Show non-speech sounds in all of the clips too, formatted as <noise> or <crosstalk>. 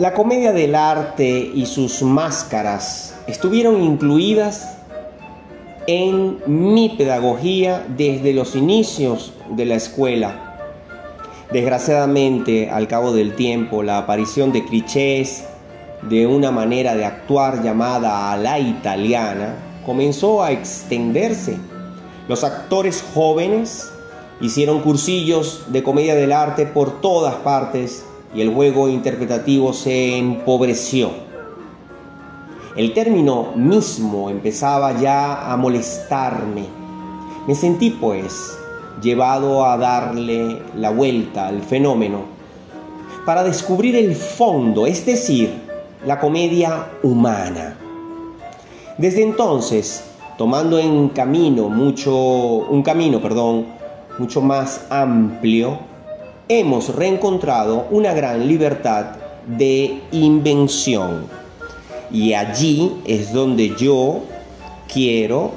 La comedia del arte y sus máscaras estuvieron incluidas en mi pedagogía desde los inicios de la escuela. Desgraciadamente, al cabo del tiempo, la aparición de clichés de una manera de actuar llamada a la italiana comenzó a extenderse. Los actores jóvenes hicieron cursillos de comedia del arte por todas partes y el juego interpretativo se empobreció. El término mismo empezaba ya a molestarme. Me sentí pues llevado a darle la vuelta al fenómeno para descubrir el fondo, es decir, la comedia humana. Desde entonces, tomando en camino mucho un camino, perdón, mucho más amplio, hemos reencontrado una gran libertad de invención. Y allí es donde yo quiero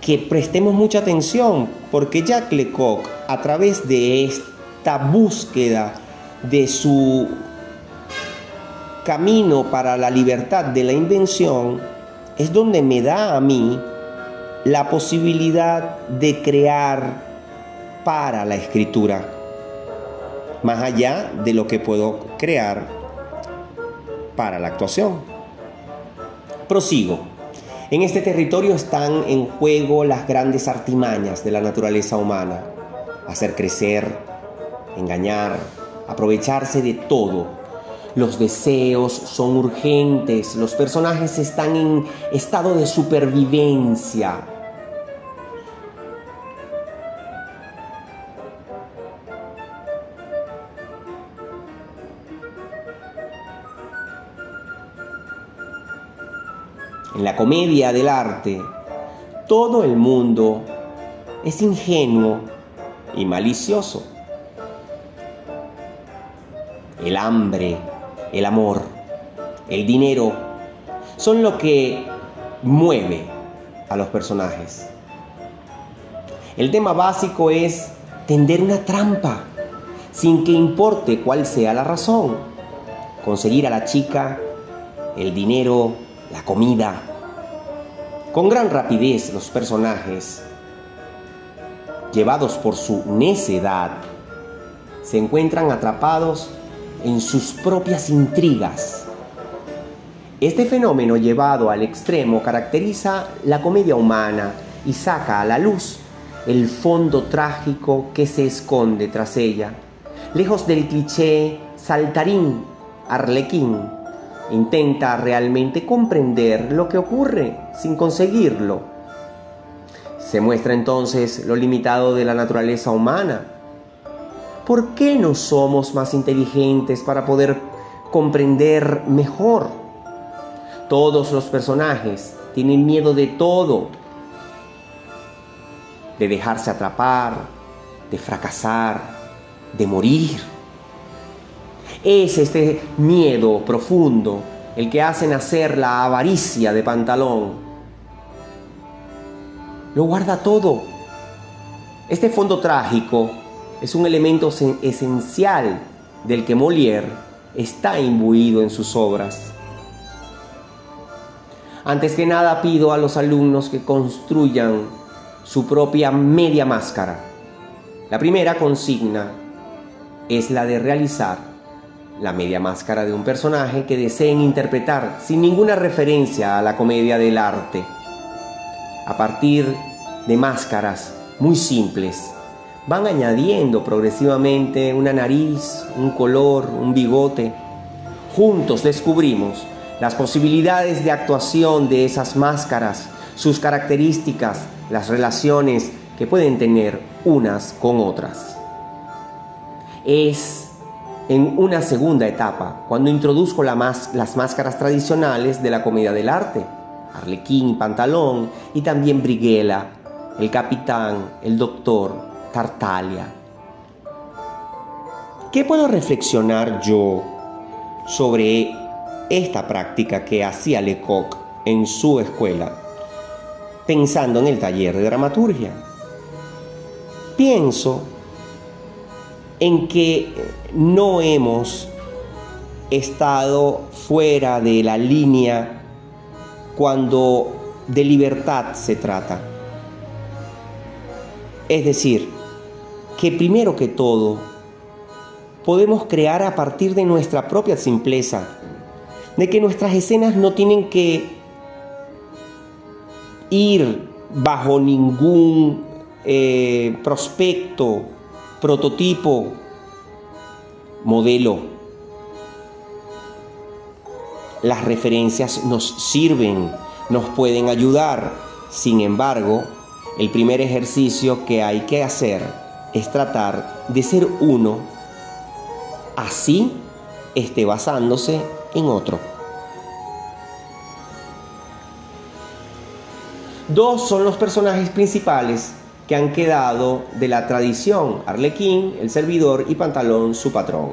que prestemos mucha atención, porque Jacques Lecoq, a través de esta búsqueda de su camino para la libertad de la invención, es donde me da a mí la posibilidad de crear para la escritura más allá de lo que puedo crear para la actuación. Prosigo. En este territorio están en juego las grandes artimañas de la naturaleza humana. Hacer crecer, engañar, aprovecharse de todo. Los deseos son urgentes, los personajes están en estado de supervivencia, en la comedia del arte, todo el mundo es ingenuo y malicioso. El hambre, el amor, el dinero son lo que mueve a los personajes. El tema básico es tender una trampa, sin que importe cuál sea la razón. Conseguir a la chica, el dinero, la comida. Con gran rapidez los personajes, llevados por su necedad, se encuentran atrapados en sus propias intrigas. Este fenómeno llevado al extremo caracteriza la comedia humana y saca a la luz el fondo trágico que se esconde tras ella, lejos del cliché saltarín, arlequín, Intenta realmente comprender lo que ocurre sin conseguirlo. Se muestra entonces lo limitado de la naturaleza humana. ¿Por qué no somos más inteligentes para poder comprender mejor? Todos los personajes tienen miedo de todo, de dejarse atrapar, de fracasar, de morir. Es este miedo profundo el que hace nacer la avaricia de pantalón. Lo guarda todo. Este fondo trágico es un elemento esencial del que Molière está imbuido en sus obras. Antes que nada pido a los alumnos que construyan su propia media máscara. La primera consigna es la de realizar la media máscara de un personaje que deseen interpretar sin ninguna referencia a la comedia del arte. A partir de máscaras muy simples, van añadiendo progresivamente una nariz, un color, un bigote. Juntos descubrimos las posibilidades de actuación de esas máscaras, sus características, las relaciones que pueden tener unas con otras. Es en una segunda etapa, cuando introduzco las máscaras tradicionales de la comedia del arte, Arlequín Pantalón, y también Briguela, el capitán, el doctor, Tartaglia. ¿Qué puedo reflexionar yo sobre esta práctica que hacía Lecoq en su escuela, pensando en el taller de dramaturgia? Pienso en que no hemos estado fuera de la línea cuando de libertad se trata. Es decir, que primero que todo podemos crear a partir de nuestra propia simpleza, de que nuestras escenas no tienen que ir bajo ningún eh, prospecto, prototipo, modelo. Las referencias nos sirven, nos pueden ayudar. Sin embargo, el primer ejercicio que hay que hacer es tratar de ser uno, así esté basándose en otro. Dos son los personajes principales que han quedado de la tradición, Arlequín, el servidor y Pantalón, su patrón.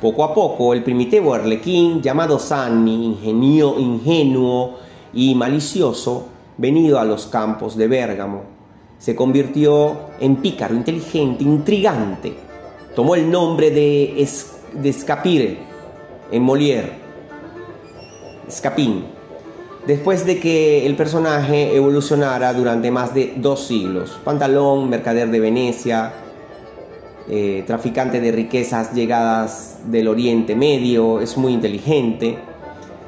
Poco a poco, el primitivo Arlequín, llamado Sanni, ingenio, ingenuo y malicioso, venido a los campos de Bérgamo, se convirtió en pícaro, inteligente, intrigante. Tomó el nombre de, de Escapire en Molière, Escapín, después de que el personaje evolucionara durante más de dos siglos. Pantalón, mercader de Venecia, eh, traficante de riquezas llegadas del Oriente Medio, es muy inteligente.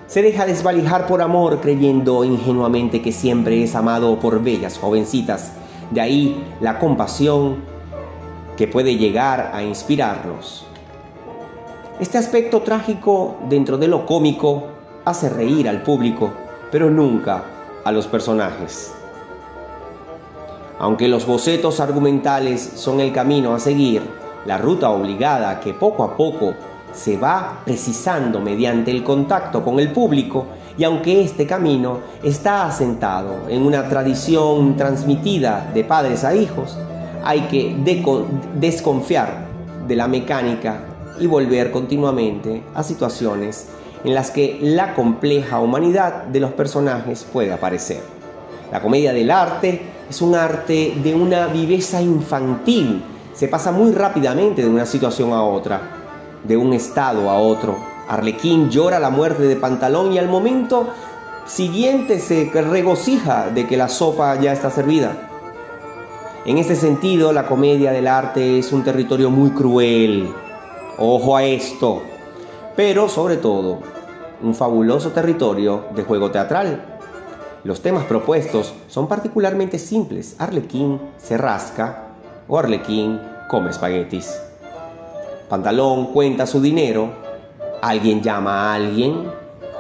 Se deja desvalijar por amor creyendo ingenuamente que siempre es amado por bellas jovencitas. De ahí la compasión que puede llegar a inspirarlos. Este aspecto trágico dentro de lo cómico hace reír al público pero nunca a los personajes. Aunque los bocetos argumentales son el camino a seguir, la ruta obligada que poco a poco se va precisando mediante el contacto con el público y aunque este camino está asentado en una tradición transmitida de padres a hijos, hay que desconfiar de la mecánica y volver continuamente a situaciones en las que la compleja humanidad de los personajes puede aparecer. La comedia del arte es un arte de una viveza infantil, se pasa muy rápidamente de una situación a otra, de un estado a otro. Arlequín llora la muerte de Pantalón y al momento siguiente se regocija de que la sopa ya está servida. En este sentido, la comedia del arte es un territorio muy cruel. Ojo a esto. Pero sobre todo, un fabuloso territorio de juego teatral. Los temas propuestos son particularmente simples. Arlequín se rasca o Arlequín come espaguetis. Pantalón cuenta su dinero. Alguien llama a alguien.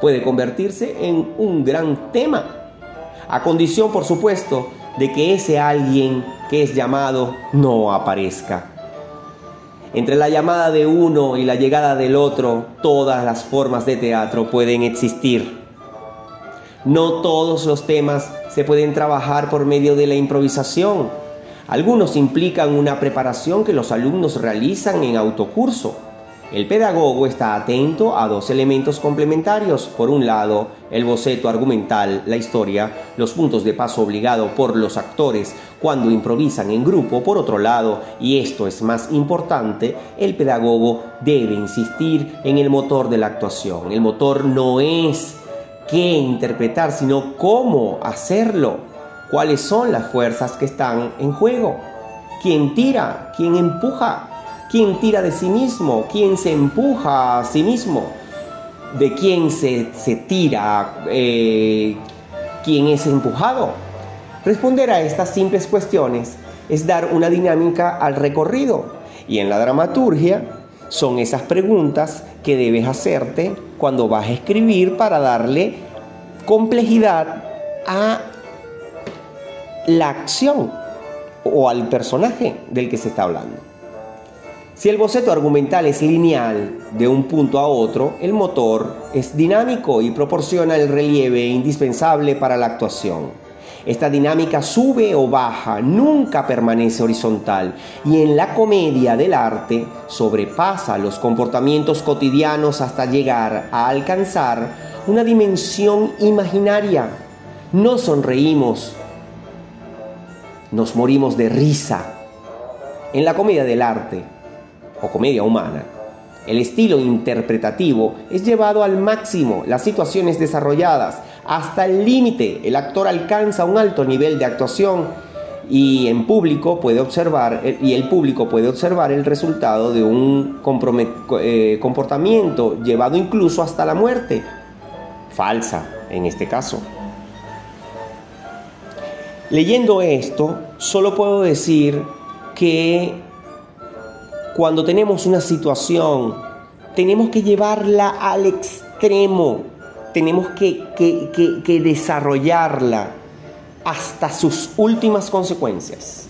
Puede convertirse en un gran tema. A condición, por supuesto, de que ese alguien que es llamado no aparezca. Entre la llamada de uno y la llegada del otro, todas las formas de teatro pueden existir. No todos los temas se pueden trabajar por medio de la improvisación. Algunos implican una preparación que los alumnos realizan en autocurso el pedagogo está atento a dos elementos complementarios. Por un lado, el boceto argumental, la historia, los puntos de paso obligado por los actores cuando improvisan en grupo. Por otro lado, y esto es más importante, el pedagogo debe insistir en el motor de la actuación. El motor no es qué interpretar, sino cómo hacerlo. ¿Cuáles son las fuerzas que están en juego? ¿Quién tira? ¿Quién empuja? Quién tira de sí mismo, quién se empuja a sí mismo, de quién se, tira, eh, quién es empujado. Responder a estas simples cuestiones es dar una dinámica al recorrido y en la dramaturgia son esas preguntas que debes hacerte cuando vas a escribir para darle complejidad a la acción o al personaje del que se está hablando. Si el boceto argumental es lineal de un punto a otro, el motor es dinámico y proporciona el relieve indispensable para la actuación. Esta dinámica sube o baja, nunca permanece horizontal y en la comedia del arte sobrepasa los comportamientos cotidianos hasta llegar a alcanzar una dimensión imaginaria. No sonreímos, nos morimos de risa. En la comedia del arte, o comedia humana, El estilo interpretativo es llevado al máximo, las situaciones desarrolladas hasta el límite. El actor alcanza un alto nivel de actuación y en público puede observar y el público puede observar el resultado de un eh, comportamiento llevado incluso hasta la muerte. Falsa en este caso. Leyendo esto, solo puedo decir que cuando tenemos una situación, tenemos que llevarla al extremo, tenemos que, que, desarrollarla hasta sus últimas consecuencias.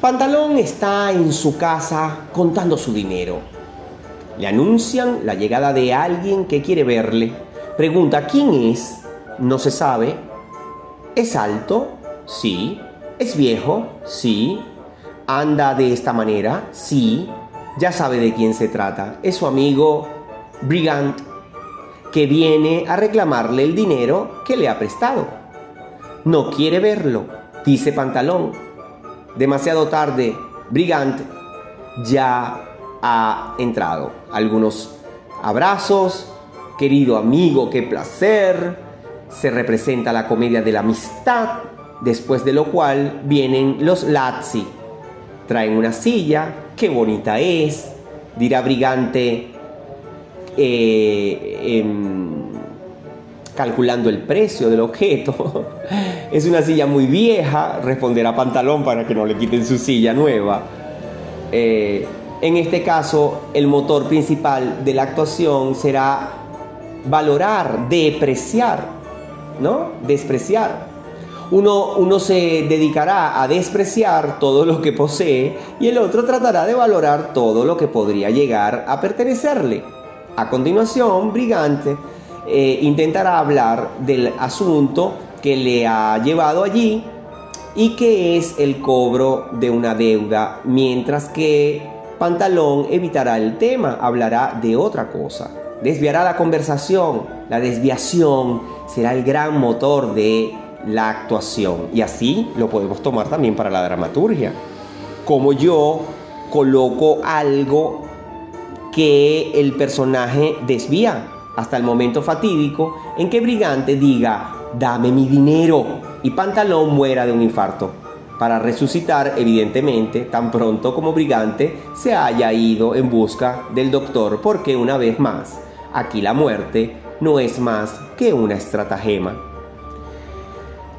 Pantalón está en su casa contando su dinero. Le anuncian la llegada de alguien que quiere verle. Pregunta, ¿quién es? No se sabe. ¿Es alto? Sí. ¿Es viejo? Sí. ¿Anda de esta manera? Sí. Ya sabe de quién se trata. Es su amigo Brigant que viene a reclamarle el dinero que le ha prestado. No quiere verlo, dice Pantalón. Demasiado tarde, Brigant ya ha entrado. Algunos abrazos, querido amigo, qué placer. Se representa la comedia de la amistad, después de lo cual vienen los Lazzi. Traen una silla, qué bonita es, dirá Brigante, eh, em, calculando el precio del objeto. <laughs> es una silla muy vieja, responderá Pantalón para que no le quiten su silla nueva. Eh, en este caso, el motor principal de la actuación será valorar, depreciar, ¿no? Despreciar. Uno, uno, se dedicará a despreciar todo lo que posee y el otro tratará de valorar todo lo que podría llegar a pertenecerle. A continuación, Brigante eh, intentará hablar del asunto que le ha llevado allí y que es el cobro de una deuda, mientras que Pantalón evitará el tema, hablará de otra cosa. Desviará la conversación. La desviación será el gran motor de la actuación. Y así lo podemos tomar también para la dramaturgia. Como yo coloco algo que el personaje desvía hasta el momento fatídico en que Brigante diga, dame mi dinero, y Pantalón muera de un infarto para resucitar evidentemente tan pronto como Brigante se haya ido en busca del doctor porque una vez más, aquí la muerte no es más que una estratagema.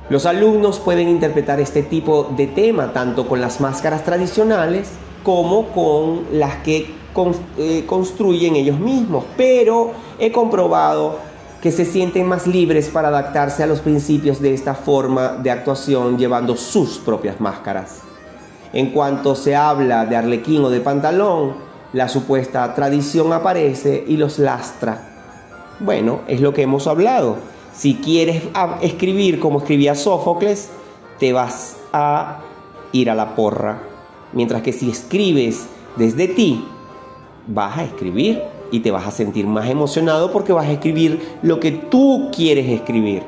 Los alumnos pueden interpretar este tipo de tema tanto con las máscaras tradicionales como con las que eh, construyen ellos mismos, pero he comprobado que se sienten más libres para adaptarse a los principios de esta forma de actuación llevando sus propias máscaras. En cuanto se habla de arlequín o de pantalón, la supuesta tradición aparece y los lastra. Bueno, es lo que hemos hablado. Si quieres escribir como escribía Sófocles, te vas a ir a la porra. Mientras que si escribes desde ti, vas a escribir y te vas a sentir más emocionado porque vas a escribir lo que tú quieres escribir.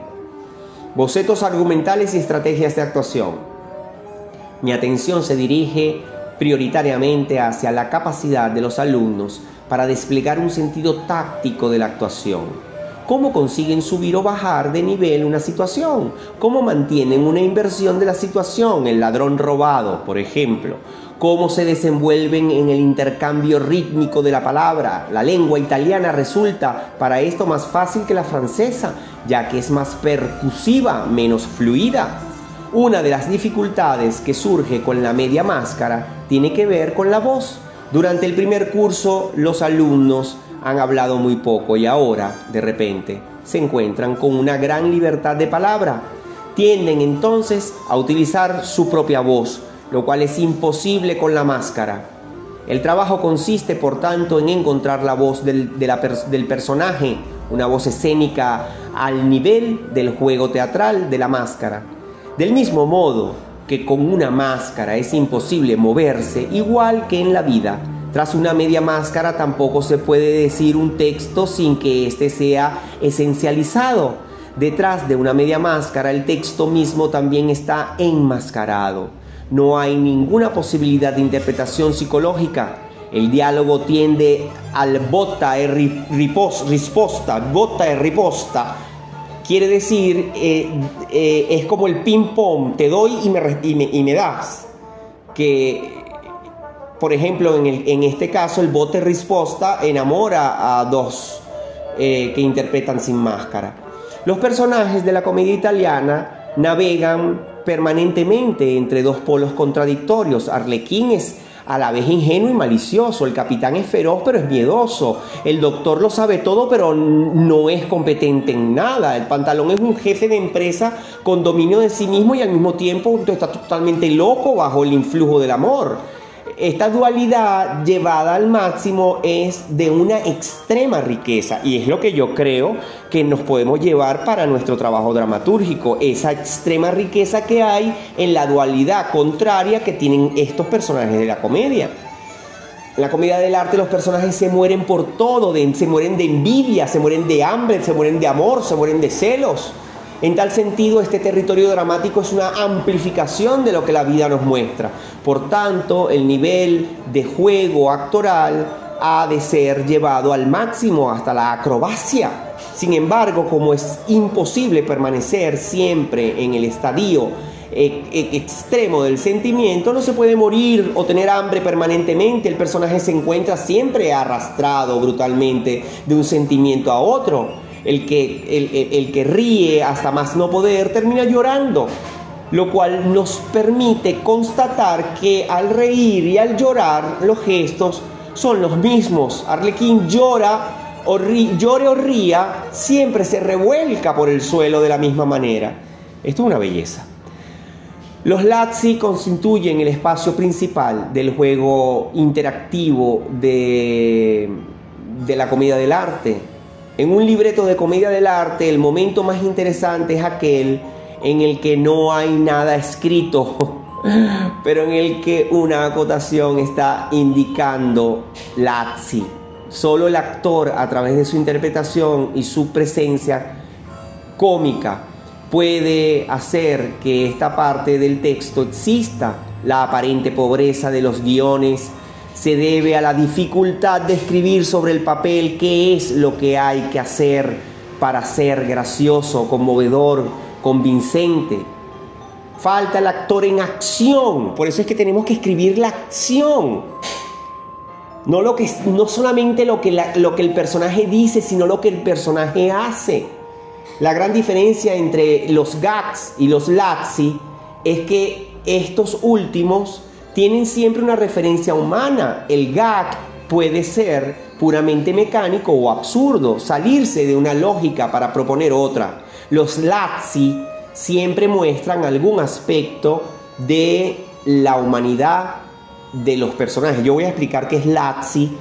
Bocetos argumentales y estrategias de actuación. Mi atención se dirige prioritariamente hacia la capacidad de los alumnos para desplegar un sentido táctico de la actuación. ¿Cómo consiguen subir o bajar de nivel una situación? ¿Cómo mantienen una inversión de la situación? El ladrón robado, por ejemplo cómo se desenvuelven en el intercambio rítmico de la palabra. La lengua italiana resulta para esto más fácil que la francesa, ya que es más percusiva, menos fluida. Una de las dificultades que surge con la media máscara tiene que ver con la voz. Durante el primer curso los alumnos han hablado muy poco y ahora, de repente, se encuentran con una gran libertad de palabra. Tienden entonces a utilizar su propia voz, lo cual es imposible con la máscara. El trabajo consiste, por tanto, en encontrar la voz del, del personaje, una voz escénica al nivel del juego teatral de la máscara. Del mismo modo que con una máscara es imposible moverse, igual que en la vida, tras una media máscara tampoco se puede decir un texto sin que éste sea esencializado. Detrás de una media máscara el texto mismo también está enmascarado. No hay ninguna posibilidad de interpretación psicológica. El diálogo tiende al bota e risposta, bota e riposta. Quiere decir, eh, eh, es como el ping-pong, te doy y me, y me, das. Que, por ejemplo, en, el, este caso, el bote risposta enamora a dos eh, que interpretan sin máscara. Los personajes de la comedia italiana navegan permanentemente entre dos polos contradictorios. Arlequín es a la vez ingenuo y malicioso. El capitán es feroz pero es miedoso. El doctor lo sabe todo pero no es competente en nada. El pantalón es un jefe de empresa con dominio de sí mismo y al mismo tiempo está totalmente loco bajo el influjo del amor. Esta dualidad llevada al máximo es de una extrema riqueza y es lo que yo creo que nos podemos llevar para nuestro trabajo dramatúrgico, esa extrema riqueza que hay en la dualidad contraria que tienen estos personajes de la comedia. En la comedia del arte los personajes se mueren por todo, se mueren de envidia, se mueren de hambre, se mueren de amor, se mueren de celos. En tal sentido, este territorio dramático es una amplificación de lo que la vida nos muestra. Por tanto, el nivel de juego actoral ha de ser llevado al máximo hasta la acrobacia. Sin embargo, como es imposible permanecer siempre en el estadio e, e, extremo del sentimiento, no se puede morir o tener hambre permanentemente. El personaje se encuentra siempre arrastrado brutalmente de un sentimiento a otro el que, el, que ríe hasta más no poder termina llorando, lo cual nos permite constatar que al reír y al llorar los gestos son los mismos. Arlequín llora o llore o ría, siempre se revuelca por el suelo de la misma manera. Esto es una belleza. Los Lazzi constituyen el espacio principal del juego interactivo de, de la comida del arte en un libreto de comedia del arte, el momento más interesante es aquel en el que no hay nada escrito, <laughs> pero en el que una acotación está indicando Lazzi. Solo el actor, a través de su interpretación y su presencia cómica, puede hacer que esta parte del texto exista. La aparente pobreza de los guiones se debe a la dificultad de escribir sobre el papel qué es lo que hay que hacer para ser gracioso, conmovedor, convincente. Falta el actor en acción, por eso es que tenemos que escribir la acción. No, lo que, no solamente lo que, lo que el personaje dice, sino lo que el personaje hace. La gran diferencia entre los gags y los lazzi es que estos últimos tienen siempre una referencia humana. El gag puede ser puramente mecánico o absurdo, salirse de una lógica para proponer otra. Los Lazzi siempre muestran algún aspecto de la humanidad de los personajes. Yo voy a explicar qué es Lazzi.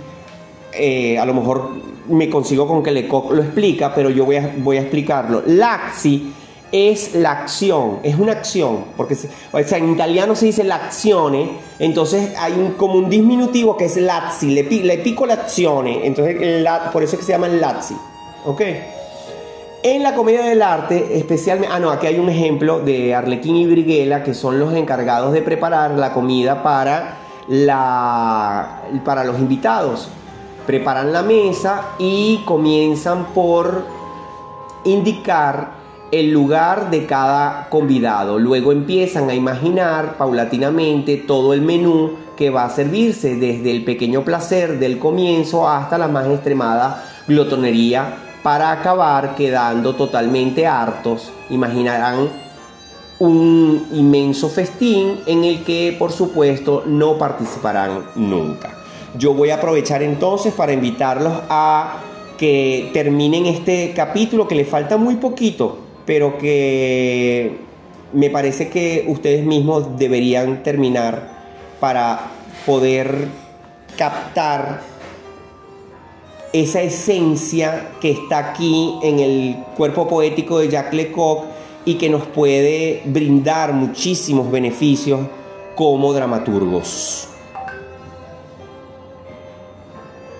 Eh, a lo mejor me consigo con que Lecoq lo explica, pero yo voy a, voy a explicarlo. Lazzi es la acción, es una acción, porque en italiano se dice l'azione, entonces hay un, como un disminutivo que es lazzi, le, pico l'azione, entonces por eso es que se llama lazzi, ¿ok? En la comedia del arte, especialmente, ah no, aquí hay un ejemplo de Arlequín y Briguela, que son los encargados de preparar la comida para, la, para los invitados. Preparan la mesa y comienzan por indicar el lugar de cada convidado. Luego empiezan a imaginar paulatinamente todo el menú que va a servirse, desde el pequeño placer del comienzo hasta la más extremada glotonería, para acabar quedando totalmente hartos. Imaginarán un inmenso festín en el que por supuesto no participarán nunca. Yo voy a aprovechar entonces para invitarlos a que terminen este capítulo que le falta muy poquito pero que me parece que ustedes mismos deberían terminar para poder captar esa esencia que está aquí en el cuerpo poético de Jacques Lecoq y que nos puede brindar muchísimos beneficios como dramaturgos.